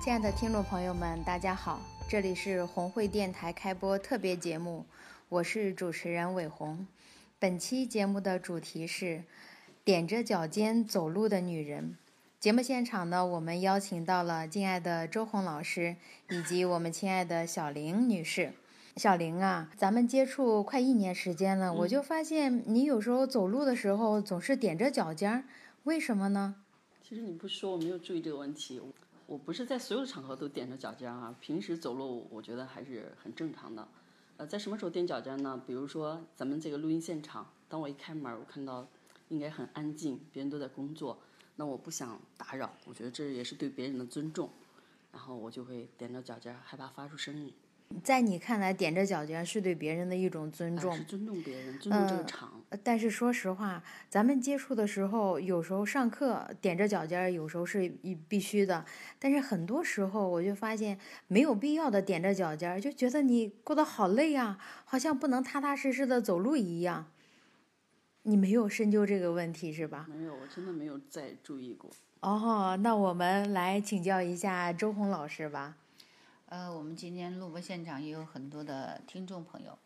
亲爱的听众朋友们，大家好，这里是红会电台开播特别节目，我是主持人伟红。本期节目的主题是“踮着脚尖走路的女人”。节目现场呢，我们邀请到了敬爱的周红老师以及我们亲爱的小玲女士。小玲啊，咱们接触快一年时间了，我就发现你有时候走路的时候总是踮着脚尖儿，为什么呢？其实你不说，我没有注意这个问题。我不是在所有的场合都踮着脚尖啊，平时走路我觉得还是很正常的。呃，在什么时候踮脚尖呢？比如说咱们这个录音现场，当我一开门，我看到应该很安静，别人都在工作，那我不想打扰，我觉得这也是对别人的尊重，然后我就会踮着脚尖，害怕发出声音。在你看来，踮着脚尖是对别人的一种尊重，是尊重别人，尊重这个场。但是说实话，咱们接触的时候，有时候上课踮着脚尖，有时候是必须的。但是很多时候，我就发现没有必要的踮着脚尖，就觉得你过得好累啊，好像不能踏踏实实的走路一样。你没有深究这个问题是吧？没有，我真的没有再注意过。哦，那我们来请教一下周红老师吧。呃，我们今天录播现场也有很多的听众朋友，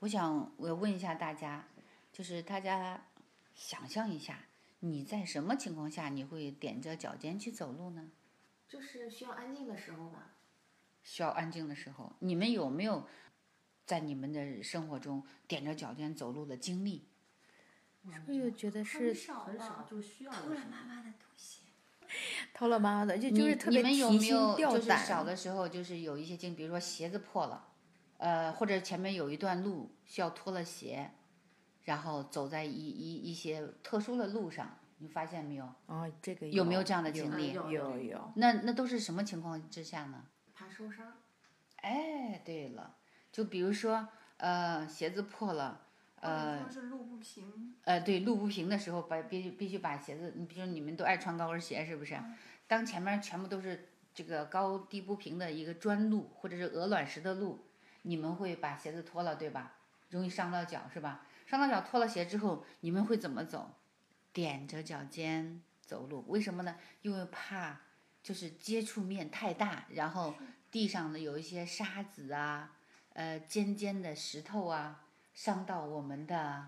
我想我问一下大家，就是大家想象一下，你在什么情况下你会踮着脚尖去走路呢？就是需要安静的时候吧。需要安静的时候，你们有没有在你们的生活中踮着脚尖走路的经历？我又觉得是很少，就需要偷了妈妈的东西。偷了妈妈的，就就是特别你们有提没有心吊就是小。的时候就是有一些经，比如说鞋子破了，呃，或者前面有一段路需要脱了鞋，然后走在一一一些特殊的路上，你发现没有？哦，这个有没有这样的经历？有有有。那那都是什么情况之下呢？怕受伤。哎，对了，就比如说呃鞋子破了，呃是路不平，呃对路不平的时候，把必须必须把鞋子，你比如你们都爱穿高跟鞋是不是？当前面全部都是这个高低不平的一个砖路或者是鹅卵石的路，你们会把鞋子脱了对吧？容易伤到脚是吧？伤到脚脱了鞋之后，你们会怎么走？踮着脚尖走路，为什么呢？因为怕就是接触面太大，然后地上的有一些沙子啊，呃尖尖的石头啊，伤到我们的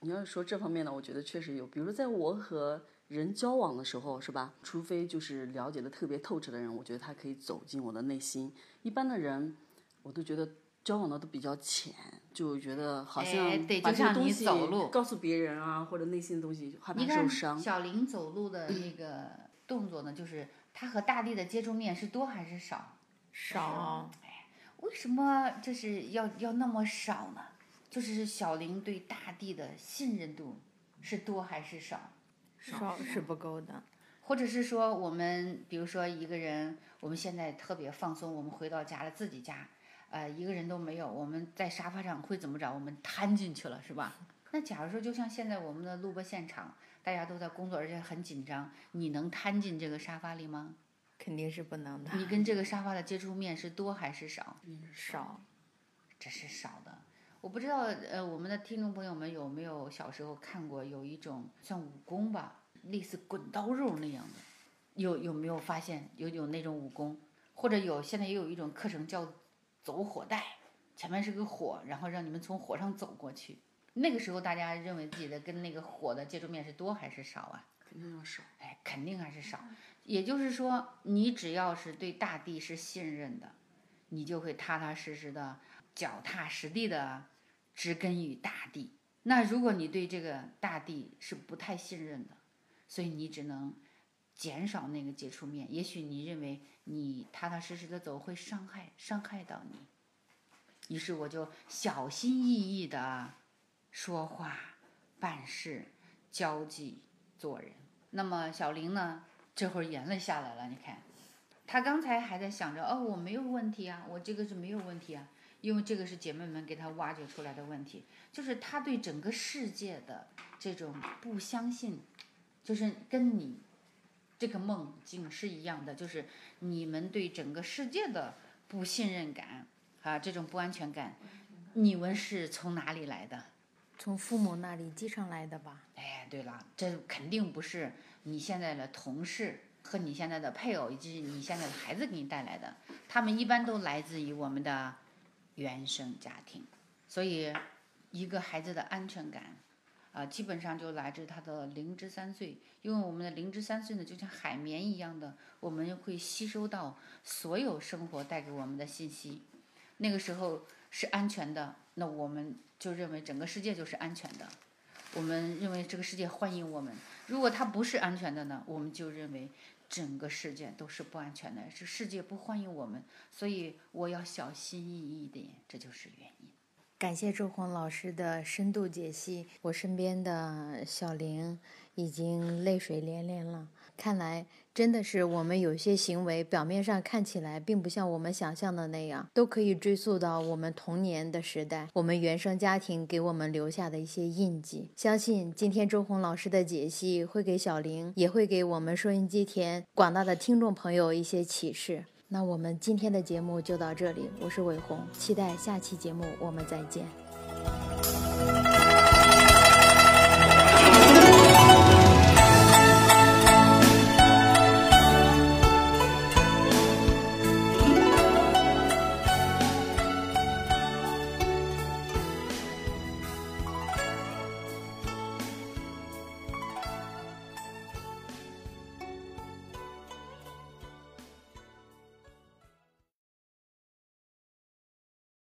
你要是说这方面呢，我觉得确实有。比如在我和人交往的时候，是吧？除非就是了解的特别透彻的人，我觉得他可以走进我的内心。一般的人，我都觉得交往的都比较浅，就觉得好哎像就像你这个东西走路告诉别人啊，或者内心的东西，害怕你看受伤。小林走路的那个动作呢，就是他和大地的接触面是多还是少？少。为什么就是要要那么少呢？就是小林对大地的信任度是多还是少？少是不够的。或者是说，我们比如说一个人，我们现在特别放松，我们回到家了，自己家，呃，一个人都没有，我们在沙发上会怎么着？我们瘫进去了，是吧？那假如说，就像现在我们的录播现场，大家都在工作，而且很紧张，你能瘫进这个沙发里吗？肯定是不能的。你跟这个沙发的接触面是多还是少？嗯少。这是少的。我不知道，呃，我们的听众朋友们有没有小时候看过有一种像武功吧，类似滚刀肉那样的，有有没有发现有有那种武功，或者有现在也有一种课程叫走火带，前面是个火，然后让你们从火上走过去。那个时候大家认为自己的跟那个火的接触面是多还是少啊？肯定要少。哎，肯定还是少。也就是说，你只要是对大地是信任的，你就会踏踏实实的、脚踏实地的植根于大地。那如果你对这个大地是不太信任的，所以你只能减少那个接触面。也许你认为你踏踏实实的走会伤害伤害到你，于是我就小心翼翼的说话、办事、交际、做人。那么小玲呢，这会儿眼泪下来了，你看，他刚才还在想着，哦，我没有问题啊，我这个是没有问题啊，因为这个是姐妹们给他挖掘出来的问题，就是他对整个世界的这种不相信，就是跟你这个梦境是一样的，就是你们对整个世界的不信任感啊，这种不安全感，你们是从哪里来的？从父母那里继承来的吧？哎，对了，这肯定不是你现在的同事和你现在的配偶以及你现在的孩子给你带来的，他们一般都来自于我们的原生家庭，所以一个孩子的安全感。啊，基本上就来自他的零至三岁，因为我们的零至三岁呢，就像海绵一样的，我们会吸收到所有生活带给我们的信息。那个时候是安全的，那我们就认为整个世界就是安全的，我们认为这个世界欢迎我们。如果它不是安全的呢，我们就认为整个世界都是不安全的，是世界不欢迎我们。所以我要小心翼翼一点，这就是原因。感谢周红老师的深度解析，我身边的小玲已经泪水连连了。看来真的是我们有些行为，表面上看起来并不像我们想象的那样，都可以追溯到我们童年的时代，我们原生家庭给我们留下的一些印记。相信今天周红老师的解析会给小玲，也会给我们收音机前广大的听众朋友一些启示。那我们今天的节目就到这里，我是伟红，期待下期节目我们再见。